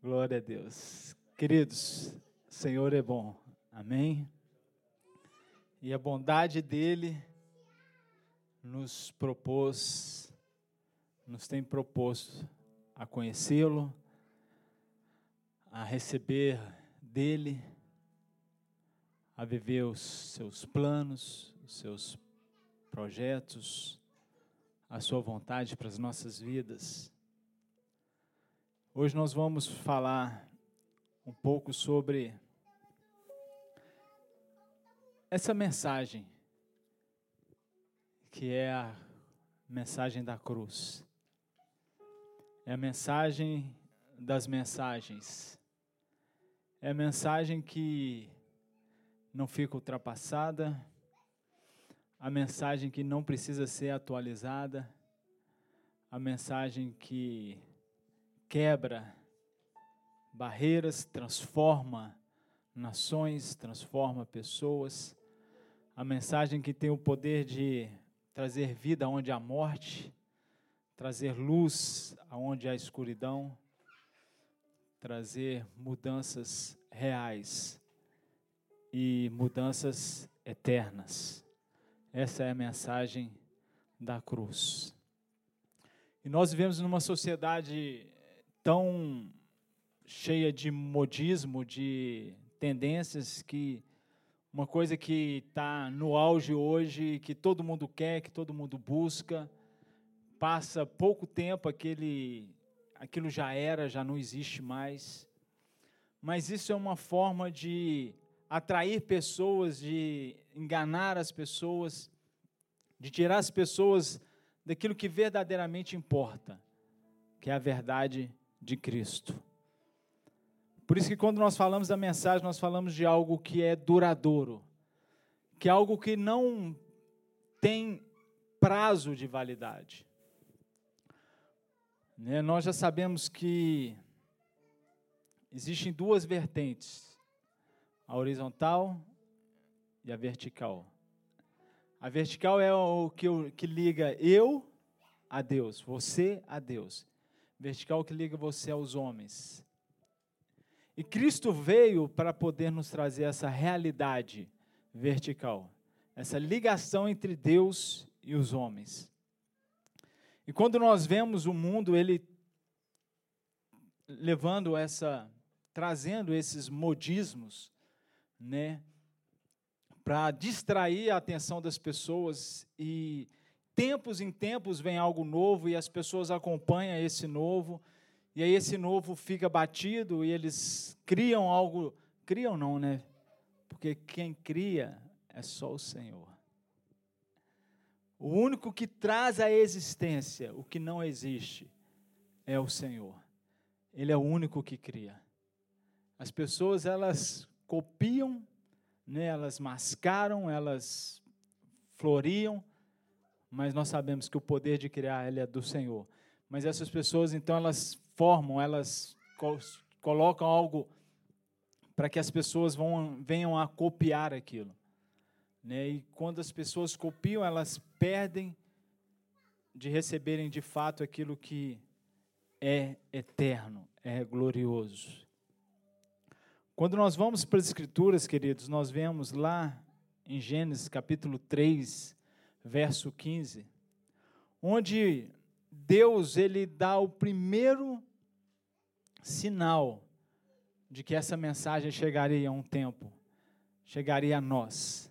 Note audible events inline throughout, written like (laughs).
Glória a Deus. Queridos, o Senhor é bom. Amém? E a bondade dele nos propôs, nos tem proposto a conhecê-lo, a receber dele, a viver os seus planos, os seus projetos, a sua vontade para as nossas vidas. Hoje nós vamos falar um pouco sobre essa mensagem, que é a mensagem da cruz. É a mensagem das mensagens. É a mensagem que não fica ultrapassada, a mensagem que não precisa ser atualizada, a mensagem que quebra barreiras, transforma nações, transforma pessoas. A mensagem que tem o poder de trazer vida onde há morte, trazer luz aonde há escuridão, trazer mudanças reais e mudanças eternas. Essa é a mensagem da cruz. E nós vivemos numa sociedade tão cheia de modismo, de tendências que uma coisa que está no auge hoje, que todo mundo quer, que todo mundo busca, passa pouco tempo, aquele, aquilo já era, já não existe mais. Mas isso é uma forma de atrair pessoas, de enganar as pessoas, de tirar as pessoas daquilo que verdadeiramente importa, que é a verdade de Cristo. Por isso que quando nós falamos da mensagem, nós falamos de algo que é duradouro, que é algo que não tem prazo de validade. Né? Nós já sabemos que existem duas vertentes, a horizontal e a vertical. A vertical é o que, que liga eu a Deus, você a Deus vertical que liga você aos homens. E Cristo veio para poder nos trazer essa realidade vertical, essa ligação entre Deus e os homens. E quando nós vemos o mundo, ele levando essa, trazendo esses modismos, né, para distrair a atenção das pessoas e tempos em tempos vem algo novo e as pessoas acompanham esse novo, e aí esse novo fica batido e eles criam algo, criam não, né? Porque quem cria é só o Senhor. O único que traz à existência o que não existe é o Senhor. Ele é o único que cria. As pessoas elas copiam, né? Elas mascaram, elas floriam, mas nós sabemos que o poder de criar ele é do Senhor. Mas essas pessoas, então, elas formam, elas colocam algo para que as pessoas vão, venham a copiar aquilo. Né? E quando as pessoas copiam, elas perdem de receberem de fato aquilo que é eterno, é glorioso. Quando nós vamos para as Escrituras, queridos, nós vemos lá em Gênesis capítulo 3, verso 15, onde Deus ele dá o primeiro sinal de que essa mensagem chegaria a um tempo, chegaria a nós.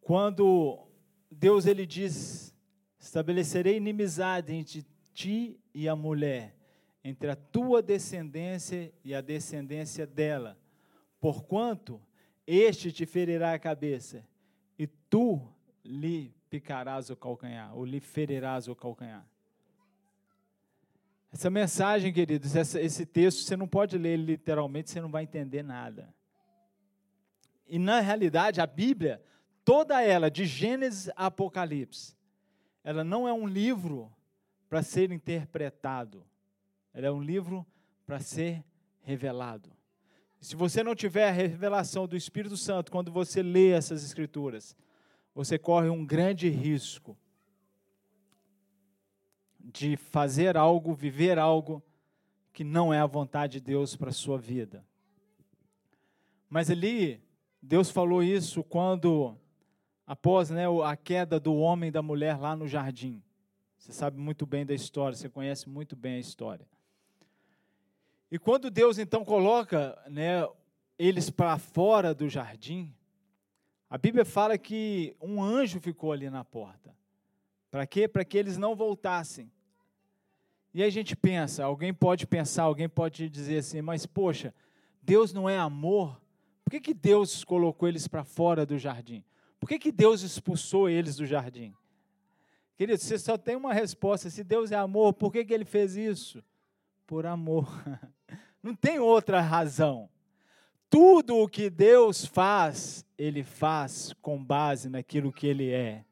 Quando Deus ele diz: "Estabelecerei inimizade entre ti e a mulher, entre a tua descendência e a descendência dela, porquanto este te ferirá a cabeça e tu lhe picarás o calcanhar, ou lhe ferirás o calcanhar. Essa mensagem, queridos, essa, esse texto, você não pode ler literalmente, você não vai entender nada. E na realidade, a Bíblia, toda ela, de Gênesis a Apocalipse, ela não é um livro para ser interpretado, ela é um livro para ser revelado. Se você não tiver a revelação do Espírito Santo quando você lê essas Escrituras, você corre um grande risco de fazer algo, viver algo que não é a vontade de Deus para a sua vida. Mas ali, Deus falou isso quando, após né, a queda do homem e da mulher lá no jardim. Você sabe muito bem da história, você conhece muito bem a história. E quando Deus então coloca né, eles para fora do jardim, a Bíblia fala que um anjo ficou ali na porta. Para quê? Para que eles não voltassem. E a gente pensa, alguém pode pensar, alguém pode dizer assim, mas poxa, Deus não é amor? Por que, que Deus colocou eles para fora do jardim? Por que, que Deus expulsou eles do jardim? Querido, você só tem uma resposta: se Deus é amor, por que, que ele fez isso? Por amor. (laughs) Não tem outra razão. Tudo o que Deus faz, Ele faz com base naquilo que Ele é.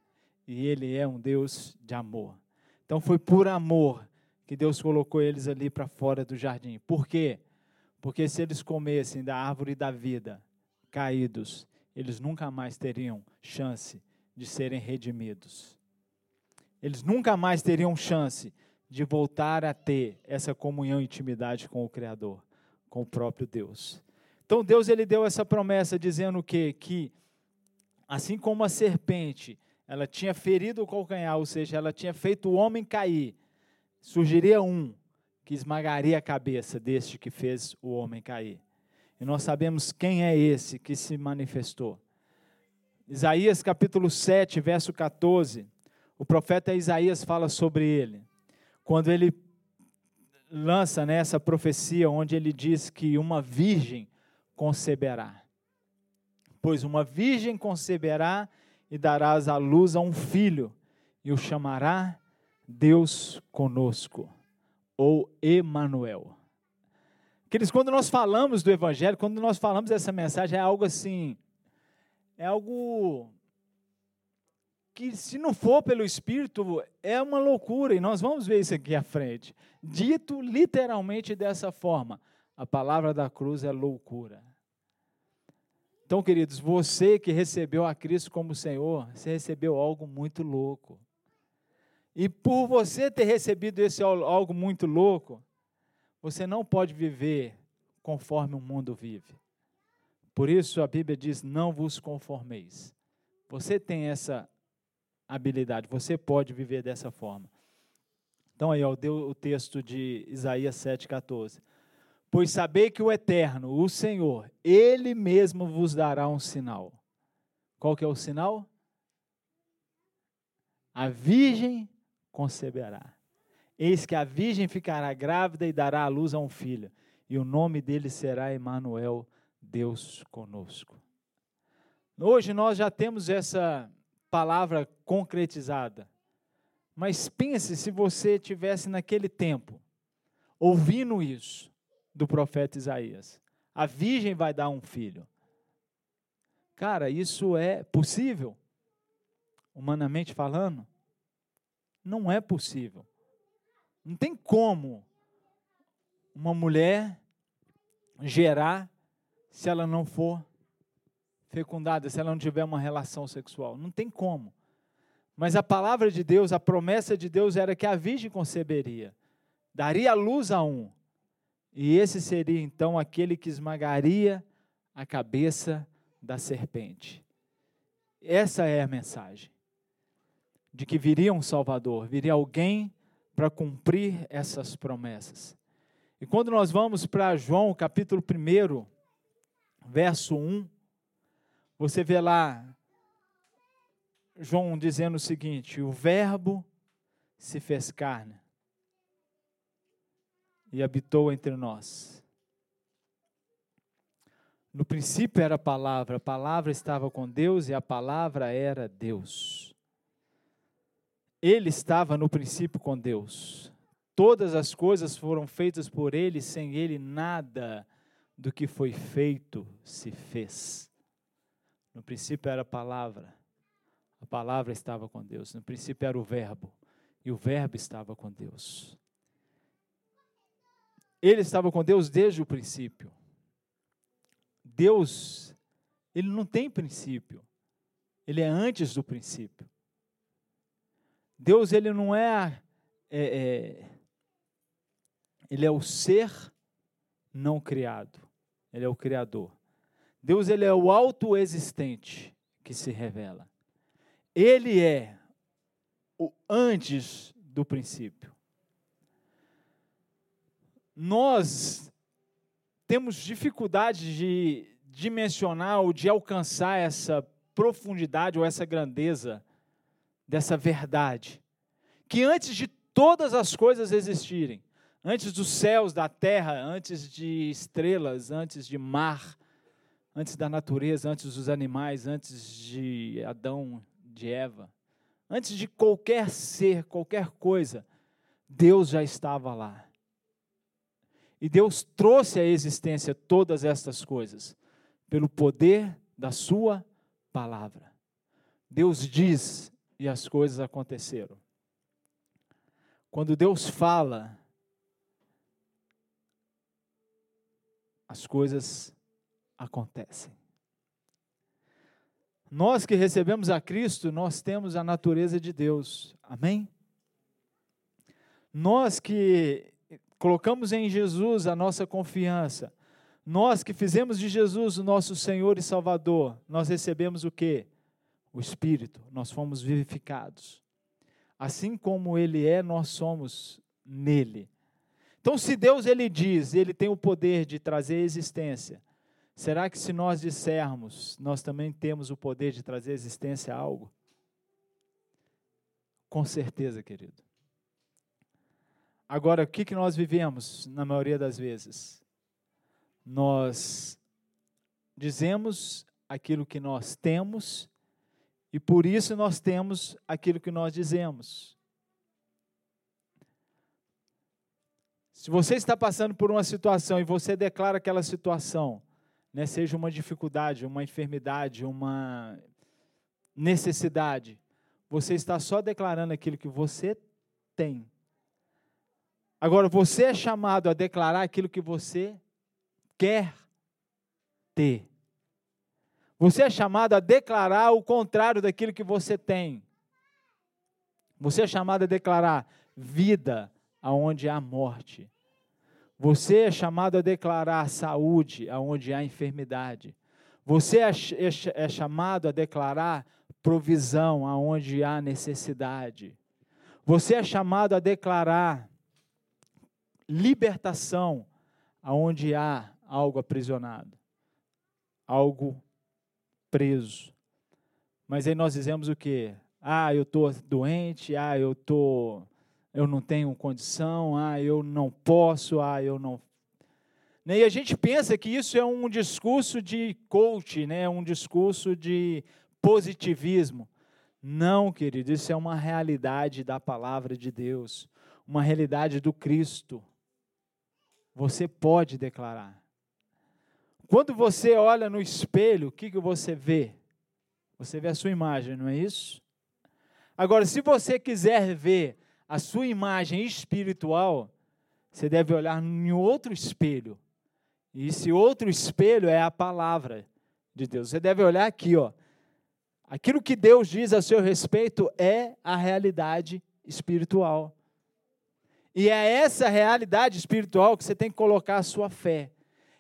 E Ele é um Deus de amor. Então foi por amor que Deus colocou eles ali para fora do jardim. Por quê? Porque se eles comessem da árvore da vida, caídos, eles nunca mais teriam chance de serem redimidos. Eles nunca mais teriam chance de voltar a ter essa comunhão e intimidade com o Criador, com o próprio Deus. Então Deus ele deu essa promessa dizendo o quê? Que assim como a serpente, ela tinha ferido o calcanhar, ou seja, ela tinha feito o homem cair, surgiria um que esmagaria a cabeça deste que fez o homem cair. E nós sabemos quem é esse que se manifestou. Isaías capítulo 7, verso 14, o profeta Isaías fala sobre ele. Quando ele lança nessa né, profecia, onde ele diz que uma virgem conceberá. Pois uma virgem conceberá e darás à luz a um filho, e o chamará Deus conosco, ou Emanuel. Queridos, quando nós falamos do Evangelho, quando nós falamos dessa mensagem, é algo assim, é algo que se não for pelo Espírito, é uma loucura, e nós vamos ver isso aqui à frente. Dito literalmente dessa forma, a palavra da cruz é loucura. Então, queridos, você que recebeu a Cristo como Senhor, você recebeu algo muito louco. E por você ter recebido esse algo muito louco, você não pode viver conforme o mundo vive. Por isso a Bíblia diz: não vos conformeis. Você tem essa habilidade, você pode viver dessa forma. Então aí, ó, deu o texto de Isaías 7,14. Pois sabei que o Eterno, o Senhor, Ele mesmo vos dará um sinal. Qual que é o sinal? A virgem conceberá. Eis que a virgem ficará grávida e dará à luz a um filho, e o nome dele será Emanuel, Deus conosco. Hoje nós já temos essa palavra concretizada. Mas pense se você tivesse naquele tempo ouvindo isso do profeta Isaías. A virgem vai dar um filho. Cara, isso é possível? Humanamente falando? Não é possível. Não tem como uma mulher gerar se ela não for fecundada se ela não tiver uma relação sexual. Não tem como. Mas a palavra de Deus, a promessa de Deus era que a virgem conceberia, daria luz a um. E esse seria então aquele que esmagaria a cabeça da serpente. Essa é a mensagem. De que viria um Salvador, viria alguém para cumprir essas promessas. E quando nós vamos para João, capítulo 1, verso 1, você vê lá João dizendo o seguinte: o Verbo se fez carne e habitou entre nós. No princípio era a palavra, a palavra estava com Deus e a palavra era Deus. Ele estava no princípio com Deus. Todas as coisas foram feitas por ele, sem ele nada do que foi feito se fez. No princípio era a palavra, a palavra estava com Deus. No princípio era o Verbo, e o Verbo estava com Deus. Ele estava com Deus desde o princípio. Deus, ele não tem princípio, ele é antes do princípio. Deus, ele não é, é, é Ele é o ser não criado. Ele é o criador. Deus ele é o autoexistente que se revela. Ele é o antes do princípio. Nós temos dificuldade de dimensionar ou de alcançar essa profundidade ou essa grandeza dessa verdade. Que antes de todas as coisas existirem, antes dos céus, da terra, antes de estrelas, antes de mar, antes da natureza, antes dos animais, antes de Adão, de Eva, antes de qualquer ser, qualquer coisa, Deus já estava lá. E Deus trouxe à existência todas estas coisas pelo poder da Sua palavra. Deus diz e as coisas aconteceram. Quando Deus fala, as coisas acontecem. Nós que recebemos a Cristo, nós temos a natureza de Deus. Amém? Nós que colocamos em Jesus a nossa confiança, nós que fizemos de Jesus o nosso Senhor e Salvador, nós recebemos o que? O Espírito, nós fomos vivificados. Assim como Ele é, nós somos nele. Então, se Deus ele diz, ele tem o poder de trazer existência, será que se nós dissermos, nós também temos o poder de trazer existência a algo? Com certeza, querido. Agora, o que, que nós vivemos na maioria das vezes? Nós dizemos aquilo que nós temos e por isso nós temos aquilo que nós dizemos. Se você está passando por uma situação e você declara aquela situação, né, seja uma dificuldade, uma enfermidade, uma necessidade, você está só declarando aquilo que você tem. Agora, você é chamado a declarar aquilo que você quer ter. Você é chamado a declarar o contrário daquilo que você tem. Você é chamado a declarar vida aonde há morte. Você é chamado a declarar saúde aonde há enfermidade. Você é, é, é chamado a declarar provisão aonde há necessidade. Você é chamado a declarar libertação aonde há algo aprisionado, algo preso. Mas aí nós dizemos o quê? Ah, eu estou doente, ah, eu estou eu não tenho condição, ah, eu não posso, ah, eu não. Né, e a gente pensa que isso é um discurso de coach, né? um discurso de positivismo. Não, querido, isso é uma realidade da palavra de Deus, uma realidade do Cristo. Você pode declarar. Quando você olha no espelho, o que, que você vê? Você vê a sua imagem, não é isso? Agora, se você quiser ver a sua imagem espiritual, você deve olhar em outro espelho. E esse outro espelho é a palavra de Deus. Você deve olhar aqui, ó. Aquilo que Deus diz a seu respeito é a realidade espiritual. E é essa realidade espiritual que você tem que colocar a sua fé.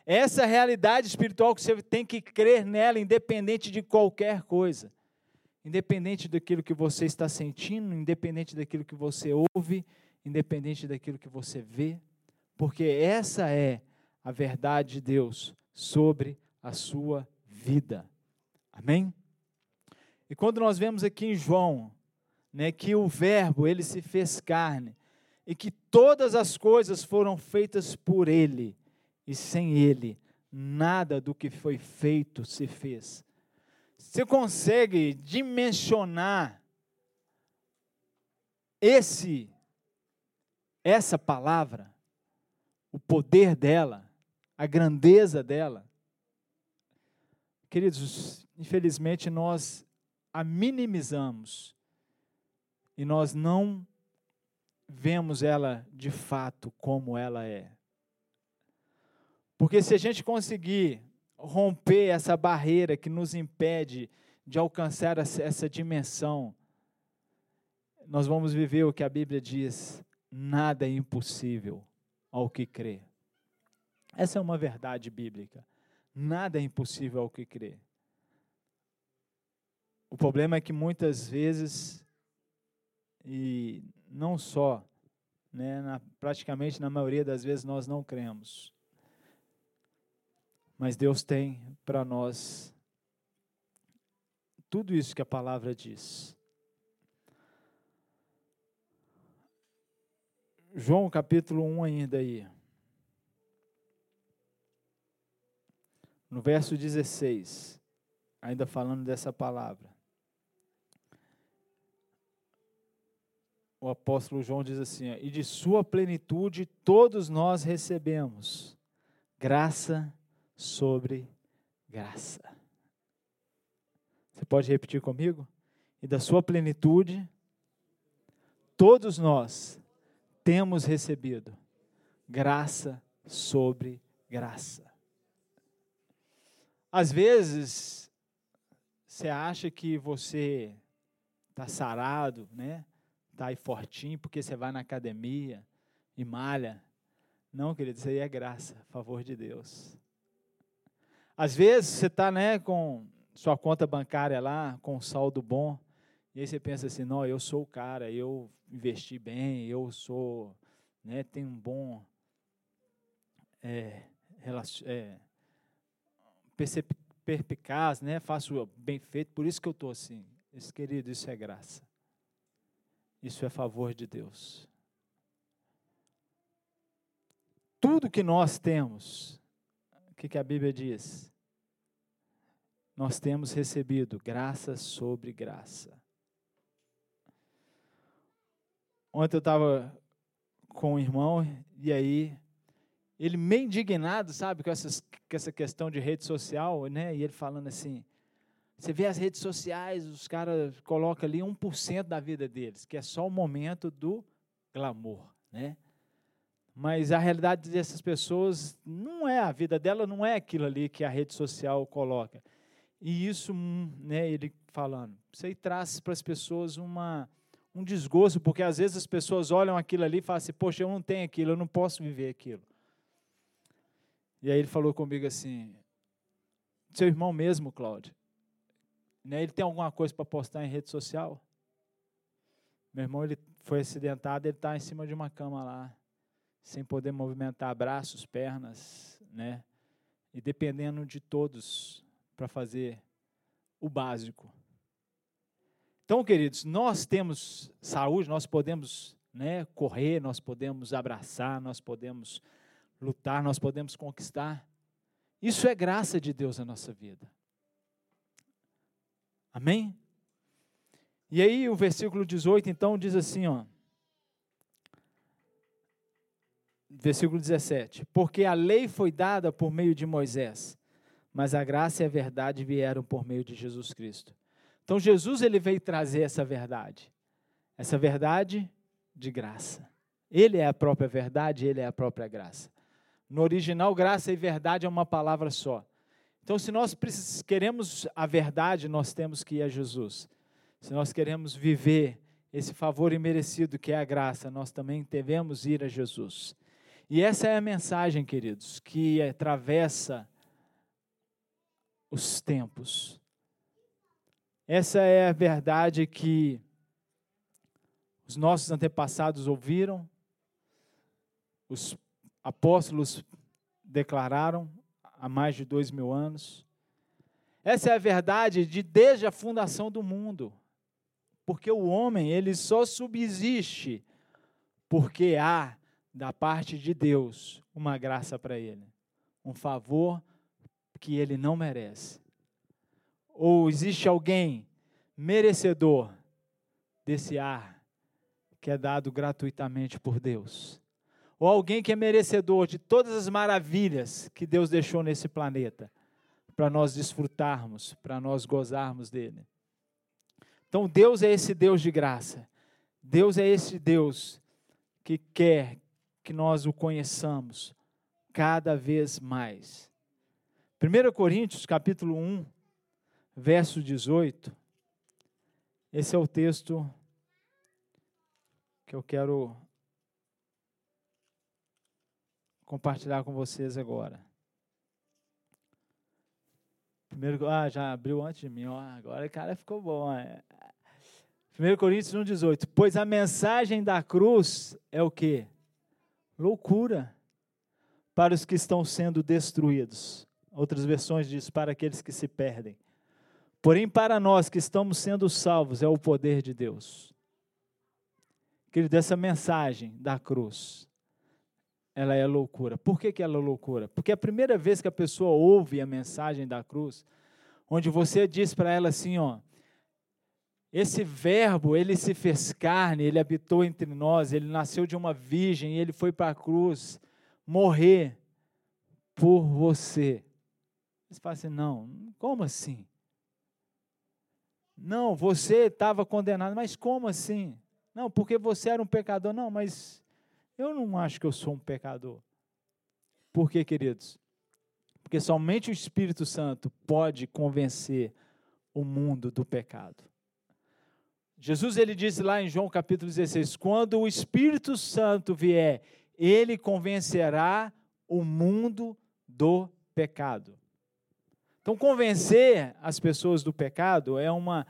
É essa realidade espiritual que você tem que crer nela, independente de qualquer coisa independente daquilo que você está sentindo, independente daquilo que você ouve, independente daquilo que você vê, porque essa é a verdade de Deus sobre a sua vida. Amém? E quando nós vemos aqui em João, né, que o verbo ele se fez carne e que todas as coisas foram feitas por ele e sem ele nada do que foi feito se fez. Você consegue dimensionar esse essa palavra, o poder dela, a grandeza dela? Queridos, infelizmente nós a minimizamos e nós não vemos ela de fato como ela é. Porque se a gente conseguir romper essa barreira que nos impede de alcançar essa dimensão, nós vamos viver o que a Bíblia diz: nada é impossível ao que crê. Essa é uma verdade bíblica. Nada é impossível ao que crê. O problema é que muitas vezes, e não só, né, na, praticamente na maioria das vezes nós não cremos. Mas Deus tem para nós tudo isso que a palavra diz. João capítulo 1 ainda aí. No verso 16, ainda falando dessa palavra. O apóstolo João diz assim: E de sua plenitude todos nós recebemos graça sobre graça. Você pode repetir comigo? E da sua plenitude todos nós temos recebido graça sobre graça. Às vezes, você acha que você está sarado, né? Está aí fortinho porque você vai na academia e malha. Não, querido, isso aí é graça, favor de Deus. Às vezes você está né, com sua conta bancária lá, com saldo bom, e aí você pensa assim, não, eu sou o cara, eu investi bem, eu sou, né, tenho um bom é, é, perpicaz, né, faço bem feito, por isso que eu estou assim. Esse, querido, isso é graça. Isso é favor de Deus. Tudo que nós temos, o que, que a Bíblia diz? Nós temos recebido graça sobre graça. Ontem eu estava com um irmão e aí ele meio indignado, sabe, com, essas, com essa questão de rede social, né? E ele falando assim: você vê as redes sociais, os caras colocam ali 1% da vida deles, que é só o momento do glamour, né? Mas a realidade dessas pessoas não é, a vida dela não é aquilo ali que a rede social coloca. E isso, né, ele falando, isso aí traz para as pessoas uma um desgosto, porque às vezes as pessoas olham aquilo ali e falam assim: Poxa, eu não tenho aquilo, eu não posso viver aquilo. E aí ele falou comigo assim: Seu irmão mesmo, Cláudio, né, ele tem alguma coisa para postar em rede social? Meu irmão ele foi acidentado, ele está em cima de uma cama lá, sem poder movimentar braços, pernas, né? E dependendo de todos para fazer o básico. Então, queridos, nós temos saúde, nós podemos né, correr, nós podemos abraçar, nós podemos lutar, nós podemos conquistar. Isso é graça de Deus na nossa vida. Amém? E aí o versículo 18 então diz assim, ó. Versículo 17: Porque a lei foi dada por meio de Moisés, mas a graça e a verdade vieram por meio de Jesus Cristo. Então Jesus ele veio trazer essa verdade. Essa verdade de graça. Ele é a própria verdade, ele é a própria graça. No original, graça e verdade é uma palavra só. Então, se nós queremos a verdade, nós temos que ir a Jesus. Se nós queremos viver esse favor imerecido que é a graça, nós também devemos ir a Jesus. E essa é a mensagem, queridos, que atravessa os tempos. Essa é a verdade que os nossos antepassados ouviram, os apóstolos declararam há mais de dois mil anos. Essa é a verdade de desde a fundação do mundo, porque o homem ele só subsiste porque há da parte de Deus uma graça para ele, um favor que ele não merece ou existe alguém merecedor desse ar que é dado gratuitamente por Deus? Ou alguém que é merecedor de todas as maravilhas que Deus deixou nesse planeta para nós desfrutarmos, para nós gozarmos dele? Então, Deus é esse Deus de graça. Deus é esse Deus que quer que nós o conheçamos cada vez mais. 1 Coríntios, capítulo 1, verso 18. Esse é o texto que eu quero compartilhar com vocês agora. Primeiro, ah, já abriu antes de mim, ó, agora o cara ficou bom. É. 1 Coríntios 1,18. Pois a mensagem da cruz é o que? Loucura para os que estão sendo destruídos. Outras versões diz para aqueles que se perdem. Porém, para nós que estamos sendo salvos, é o poder de Deus. Querido, essa mensagem da cruz, ela é loucura. Por que, que ela é loucura? Porque a primeira vez que a pessoa ouve a mensagem da cruz, onde você diz para ela assim, ó, esse verbo, ele se fez carne, ele habitou entre nós, ele nasceu de uma virgem, ele foi para a cruz morrer por você. Você fala assim, não, como assim? Não, você estava condenado, mas como assim? Não, porque você era um pecador. Não, mas eu não acho que eu sou um pecador. Por quê, queridos? Porque somente o Espírito Santo pode convencer o mundo do pecado. Jesus ele disse lá em João capítulo 16: quando o Espírito Santo vier, ele convencerá o mundo do pecado. Então, convencer as pessoas do pecado é uma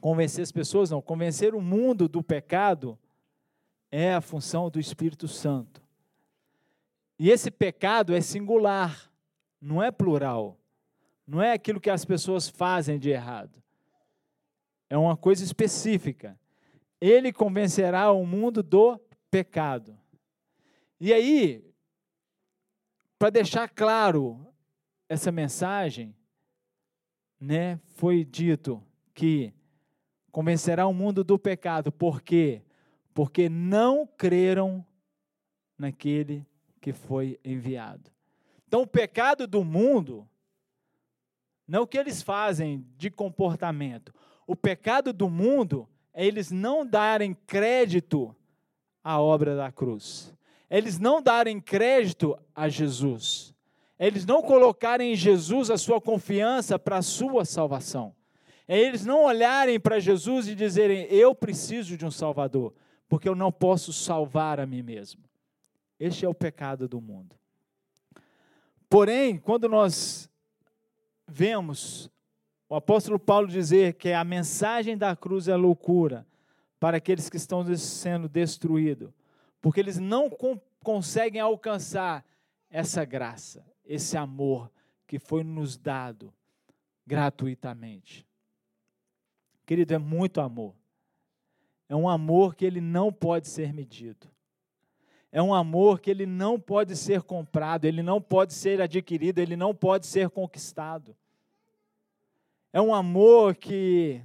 convencer as pessoas, não, convencer o mundo do pecado é a função do Espírito Santo. E esse pecado é singular, não é plural. Não é aquilo que as pessoas fazem de errado. É uma coisa específica. Ele convencerá o mundo do pecado. E aí, para deixar claro essa mensagem, né, foi dito que convencerá o mundo do pecado. Por quê? Porque não creram naquele que foi enviado. Então, o pecado do mundo não é o que eles fazem de comportamento. O pecado do mundo é eles não darem crédito à obra da cruz. Eles não darem crédito a Jesus. Eles não colocarem em Jesus a sua confiança para a sua salvação é eles não olharem para Jesus e dizerem: Eu preciso de um Salvador, porque eu não posso salvar a mim mesmo. Este é o pecado do mundo. Porém, quando nós vemos o apóstolo Paulo dizer que a mensagem da cruz é loucura para aqueles que estão sendo destruídos, porque eles não conseguem alcançar essa graça, esse amor que foi nos dado gratuitamente. Querido, é muito amor. É um amor que ele não pode ser medido. É um amor que ele não pode ser comprado, ele não pode ser adquirido, ele não pode ser conquistado. É um amor que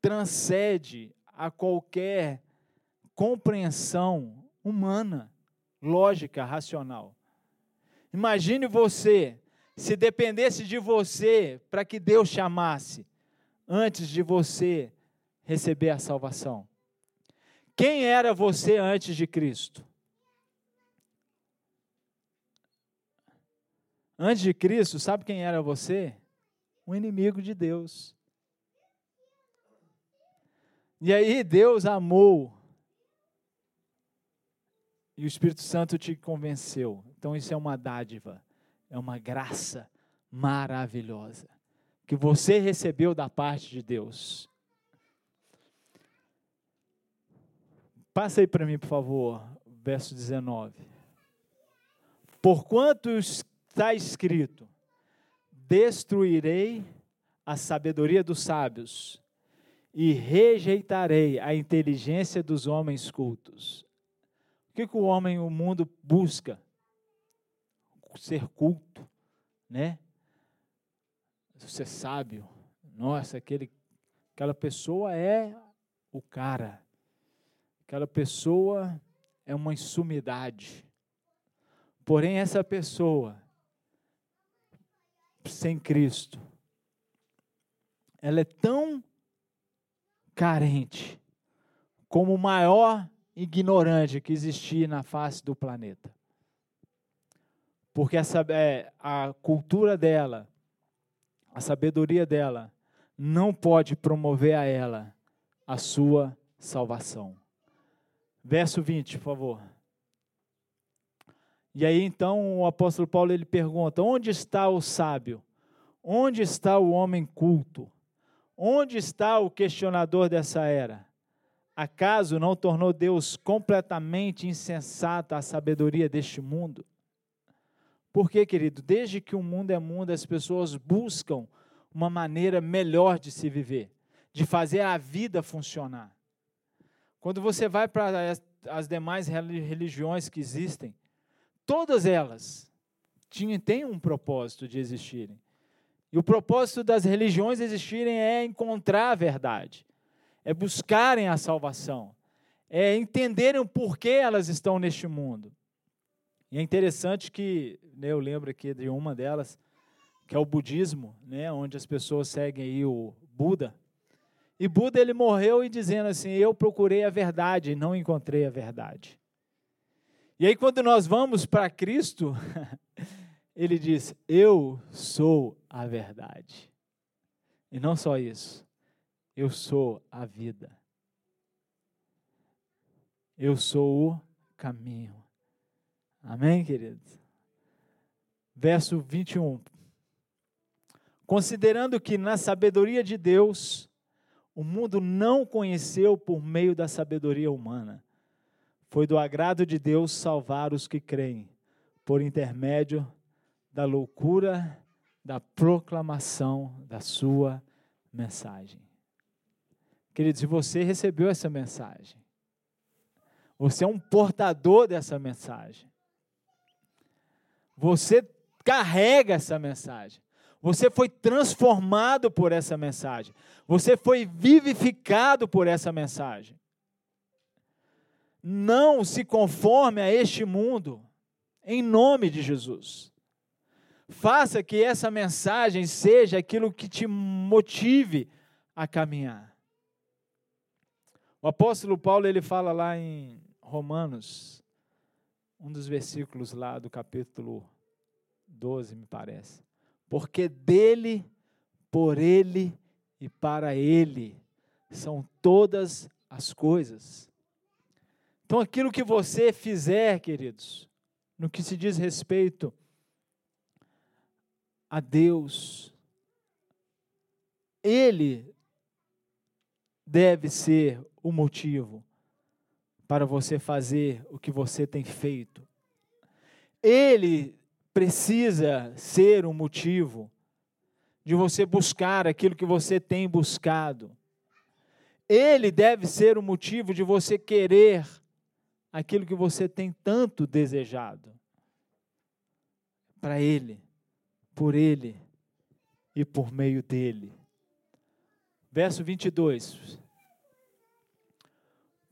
transcende a qualquer compreensão humana, lógica, racional. Imagine você, se dependesse de você para que Deus chamasse, antes de você receber a salvação? Quem era você antes de Cristo? Antes de Cristo, sabe quem era você? Um inimigo de Deus. E aí Deus amou. E o Espírito Santo te convenceu. Então isso é uma dádiva, é uma graça maravilhosa que você recebeu da parte de Deus. Passa aí para mim, por favor, verso 19. Porquanto está escrito: Destruirei a sabedoria dos sábios e rejeitarei a inteligência dos homens cultos. O que, que o homem, o mundo busca? Ser culto, né? ser sábio. Nossa, aquele, aquela pessoa é o cara. Aquela pessoa é uma insumidade. Porém, essa pessoa, sem Cristo, ela é tão carente como o maior ignorante que existia na face do planeta. Porque essa, é, a cultura dela a sabedoria dela não pode promover a ela a sua salvação. Verso 20, por favor. E aí então o apóstolo Paulo ele pergunta: onde está o sábio? Onde está o homem culto? Onde está o questionador dessa era? Acaso não tornou Deus completamente insensata a sabedoria deste mundo? Porque, querido, desde que o mundo é mundo, as pessoas buscam uma maneira melhor de se viver, de fazer a vida funcionar. Quando você vai para as demais religiões que existem, todas elas têm um propósito de existirem. E o propósito das religiões existirem é encontrar a verdade, é buscarem a salvação, é entenderem o porquê elas estão neste mundo. E é interessante que, né, eu lembro aqui de uma delas, que é o budismo, né, onde as pessoas seguem aí o Buda. E Buda ele morreu e dizendo assim: "Eu procurei a verdade e não encontrei a verdade". E aí quando nós vamos para Cristo, (laughs) ele diz: "Eu sou a verdade". E não só isso. Eu sou a vida. Eu sou o caminho. Amém, queridos? Verso 21. Considerando que na sabedoria de Deus, o mundo não conheceu por meio da sabedoria humana, foi do agrado de Deus salvar os que creem, por intermédio da loucura da proclamação da sua mensagem. Queridos, você recebeu essa mensagem, você é um portador dessa mensagem. Você carrega essa mensagem. Você foi transformado por essa mensagem. Você foi vivificado por essa mensagem. Não se conforme a este mundo, em nome de Jesus. Faça que essa mensagem seja aquilo que te motive a caminhar. O apóstolo Paulo ele fala lá em Romanos, um dos versículos lá do capítulo 12, me parece. Porque dele, por ele e para ele são todas as coisas. Então, aquilo que você fizer, queridos, no que se diz respeito a Deus, Ele deve ser o motivo para você fazer o que você tem feito. Ele precisa ser um motivo de você buscar aquilo que você tem buscado. Ele deve ser o motivo de você querer aquilo que você tem tanto desejado. Para Ele, por Ele e por meio dele. Verso 22.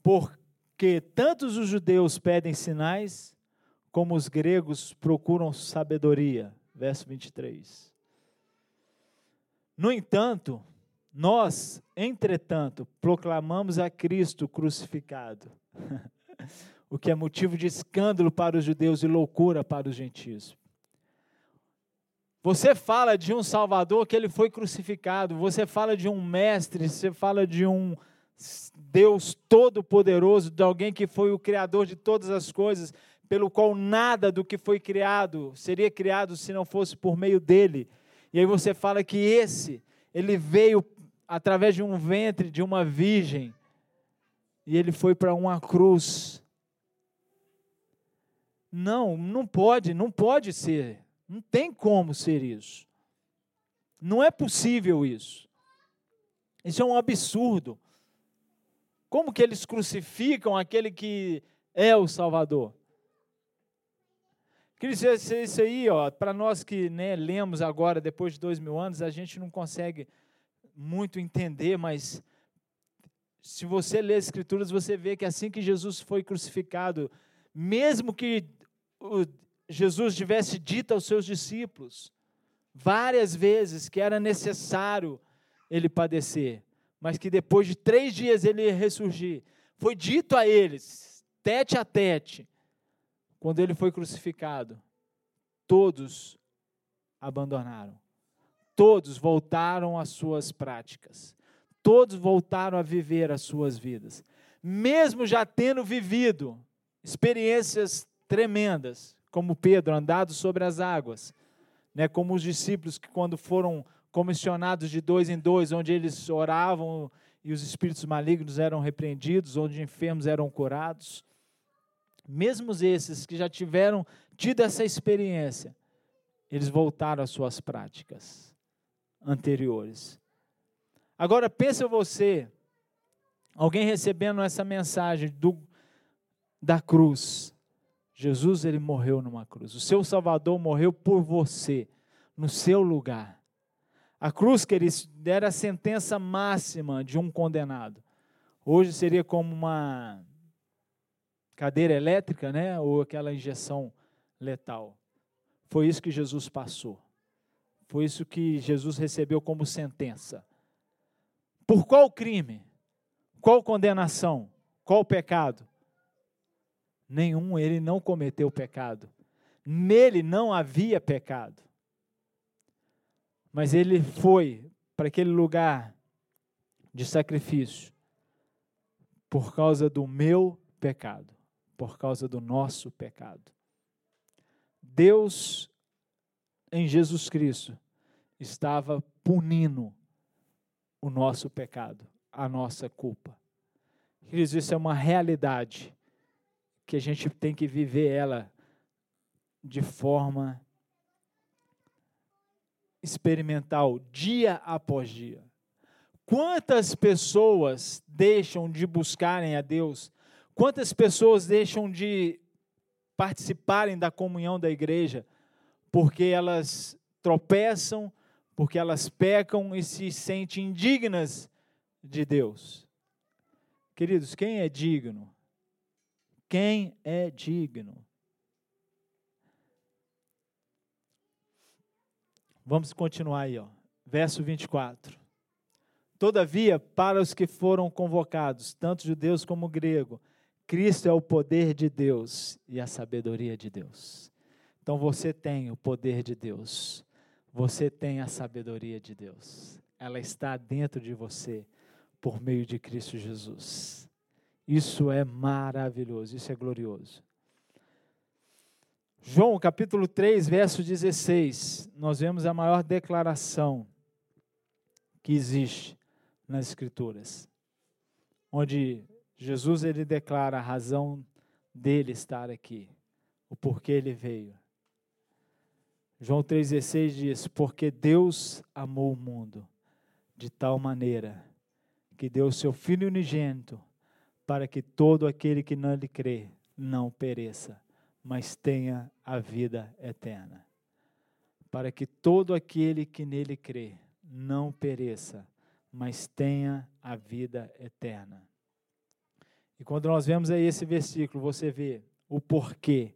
Porque tantos os judeus pedem sinais, como os gregos procuram sabedoria. Verso 23. No entanto, nós, entretanto, proclamamos a Cristo crucificado, (laughs) o que é motivo de escândalo para os judeus e loucura para os gentios. Você fala de um Salvador que ele foi crucificado, você fala de um mestre, você fala de um Deus todo-poderoso, de alguém que foi o criador de todas as coisas, pelo qual nada do que foi criado seria criado se não fosse por meio dele. E aí você fala que esse, ele veio através de um ventre de uma virgem, e ele foi para uma cruz. Não, não pode, não pode ser. Não tem como ser isso. Não é possível isso. Isso é um absurdo. Como que eles crucificam aquele que é o Salvador? Queridos, isso aí, ó, para nós que né, lemos agora, depois de dois mil anos, a gente não consegue muito entender, mas se você ler as Escrituras, você vê que assim que Jesus foi crucificado, mesmo que Jesus tivesse dito aos seus discípulos várias vezes que era necessário ele padecer, mas que depois de três dias ele ia ressurgir, foi dito a eles, tete a tete, quando ele foi crucificado, todos abandonaram. Todos voltaram às suas práticas. Todos voltaram a viver as suas vidas. Mesmo já tendo vivido experiências tremendas, como Pedro, andado sobre as águas, né, como os discípulos que quando foram comissionados de dois em dois, onde eles oravam e os espíritos malignos eram repreendidos, onde enfermos eram curados. Mesmo esses que já tiveram tido essa experiência, eles voltaram às suas práticas anteriores. Agora pensa você, alguém recebendo essa mensagem do, da cruz. Jesus ele morreu numa cruz. O seu Salvador morreu por você, no seu lugar. A cruz, queridos, era a sentença máxima de um condenado. Hoje seria como uma cadeira elétrica, né? Ou aquela injeção letal. Foi isso que Jesus passou. Foi isso que Jesus recebeu como sentença. Por qual crime? Qual condenação? Qual pecado? Nenhum, ele não cometeu pecado. Nele não havia pecado. Mas ele foi para aquele lugar de sacrifício por causa do meu pecado, por causa do nosso pecado. Deus, em Jesus Cristo, estava punindo o nosso pecado, a nossa culpa. Queridos, isso é uma realidade que a gente tem que viver ela de forma experimental dia após dia. Quantas pessoas deixam de buscarem a Deus? Quantas pessoas deixam de participarem da comunhão da igreja porque elas tropeçam, porque elas pecam e se sentem indignas de Deus? Queridos, quem é digno? Quem é digno? Vamos continuar aí, ó. verso 24. Todavia, para os que foram convocados, tanto judeus como grego, Cristo é o poder de Deus e a sabedoria de Deus. Então você tem o poder de Deus, você tem a sabedoria de Deus, ela está dentro de você por meio de Cristo Jesus. Isso é maravilhoso, isso é glorioso. João capítulo 3, verso 16, nós vemos a maior declaração que existe nas Escrituras, onde Jesus ele declara a razão dele estar aqui, o porquê ele veio. João 3,16 diz: Porque Deus amou o mundo de tal maneira que deu o seu Filho unigênito, para que todo aquele que não lhe crê não pereça, mas tenha a vida eterna. Para que todo aquele que nele crê não pereça, mas tenha a vida eterna. E quando nós vemos aí esse versículo, você vê o porquê.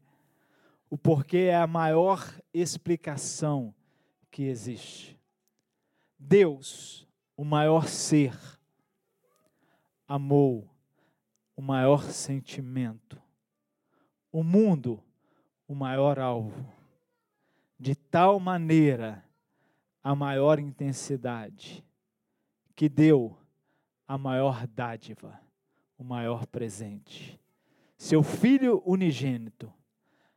O porquê é a maior explicação que existe. Deus, o maior ser, amou o maior sentimento o mundo o maior alvo, de tal maneira a maior intensidade, que deu a maior dádiva, o maior presente. Seu Filho unigênito,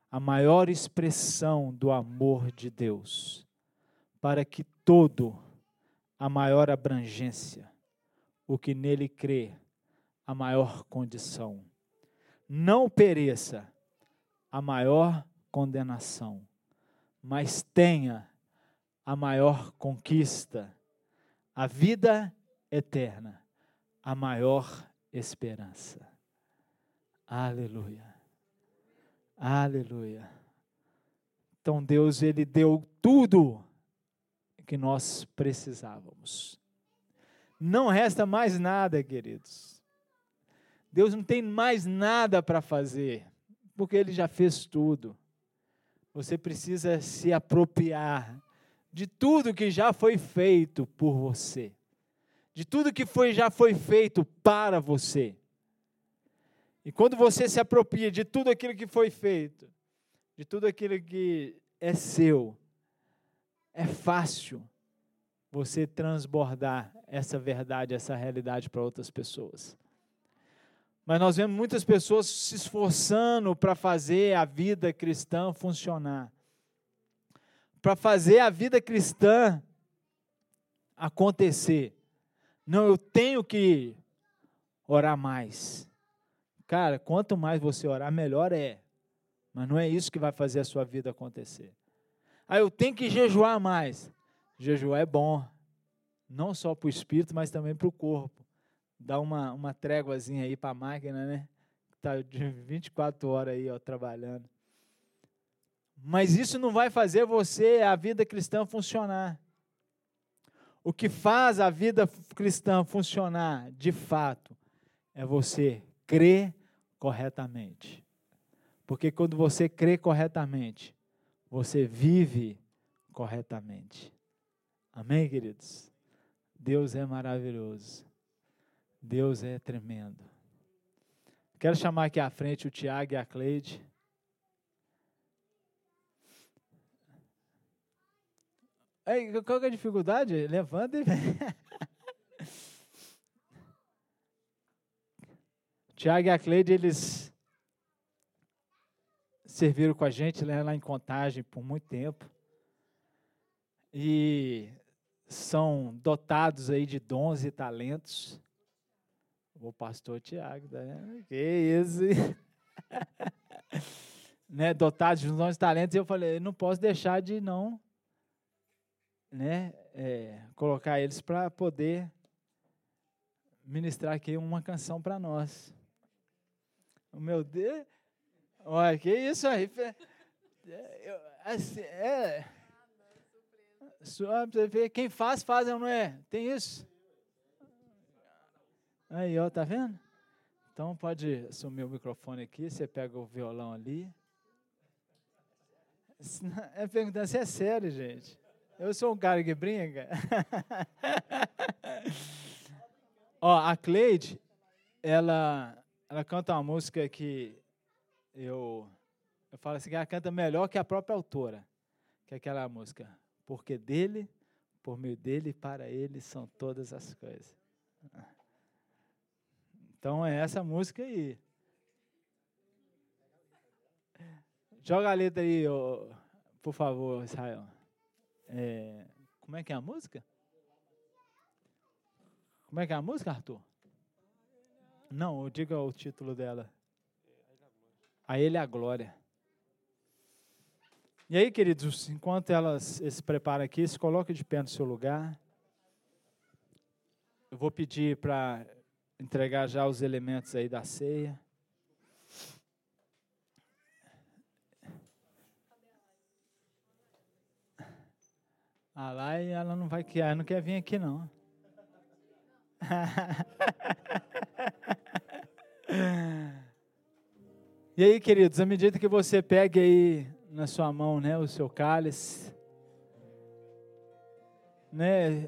a maior expressão do amor de Deus, para que todo, a maior abrangência, o que nele crê, a maior condição, não pereça, a maior condenação, mas tenha a maior conquista, a vida eterna, a maior esperança. Aleluia. Aleluia. Então Deus ele deu tudo que nós precisávamos. Não resta mais nada, queridos. Deus não tem mais nada para fazer porque ele já fez tudo. Você precisa se apropriar de tudo que já foi feito por você, de tudo que foi, já foi feito para você. E quando você se apropria de tudo aquilo que foi feito, de tudo aquilo que é seu, é fácil você transbordar essa verdade, essa realidade para outras pessoas. Mas nós vemos muitas pessoas se esforçando para fazer a vida cristã funcionar. Para fazer a vida cristã acontecer. Não, eu tenho que orar mais. Cara, quanto mais você orar, melhor é. Mas não é isso que vai fazer a sua vida acontecer. Ah, eu tenho que jejuar mais. Jejuar é bom, não só para o espírito, mas também para o corpo. Dá uma, uma tréguazinha aí para a máquina, né? Está de 24 horas aí ó, trabalhando. Mas isso não vai fazer você, a vida cristã, funcionar. O que faz a vida cristã funcionar, de fato, é você crer corretamente. Porque quando você crê corretamente, você vive corretamente. Amém, queridos? Deus é maravilhoso. Deus é tremendo. Quero chamar aqui à frente o Tiago e a Cleide. Ei, qual é a dificuldade? Levanta e. (laughs) Tiago e a Cleide, eles serviram com a gente né, lá em Contagem por muito tempo. E são dotados aí de dons e talentos. O pastor Tiago, né? que isso. (laughs) né, dotados de dons e talentos, eu falei, não posso deixar de não né, é, colocar eles para poder ministrar aqui uma canção para nós. O meu Deus, olha, que isso aí. Eu, assim, é, só você ver, quem faz, faz, não é? Tem isso? Aí, ó, tá vendo? Então pode assumir o microfone aqui, você pega o violão ali. É perguntando se é sério, gente. Eu sou um cara que brinca. (laughs) Ó, a Cleide, ela, ela canta uma música que eu, eu falo assim, ela canta melhor que a própria autora, que é aquela música porque dele, por meio dele e para ele são todas as coisas. Então é essa música aí. Joga a letra aí, por favor, Israel. É, como é que é a música? Como é que é a música, Arthur? Não, diga o título dela. A Ele a Glória. E aí, queridos, enquanto elas se preparam aqui, se coloque de pé no seu lugar. Eu vou pedir para entregar já os elementos aí da ceia. A Lai, ela não vai ela não quer vir aqui não. (laughs) e aí, queridos, à medida que você pega aí na sua mão, né, o seu cálice. Né?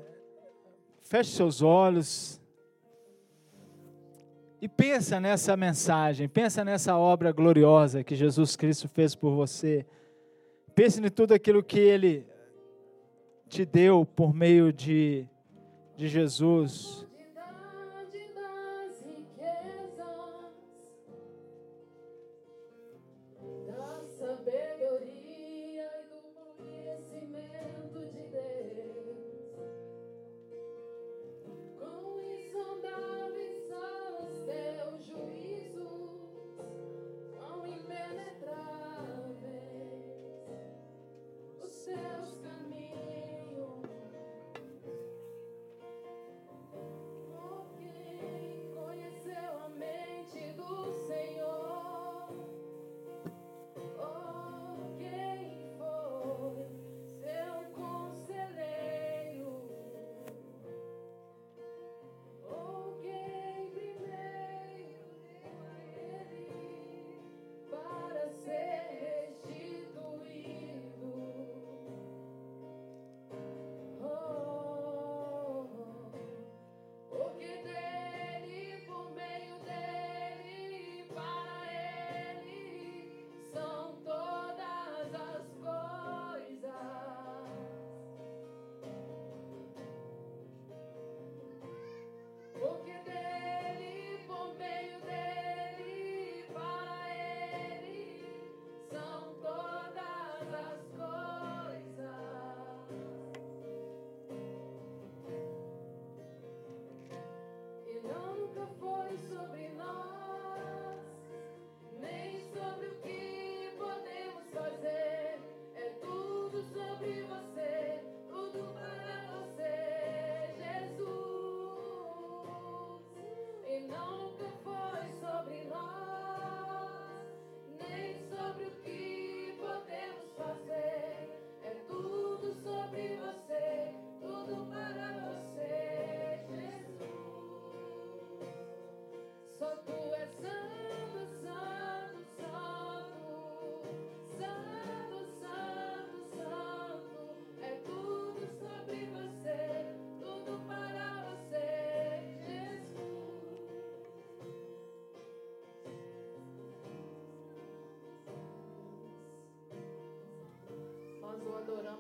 Feche seus olhos. E pensa nessa mensagem, pensa nessa obra gloriosa que Jesus Cristo fez por você. Pense em tudo aquilo que ele te deu por meio de, de Jesus. adoramos.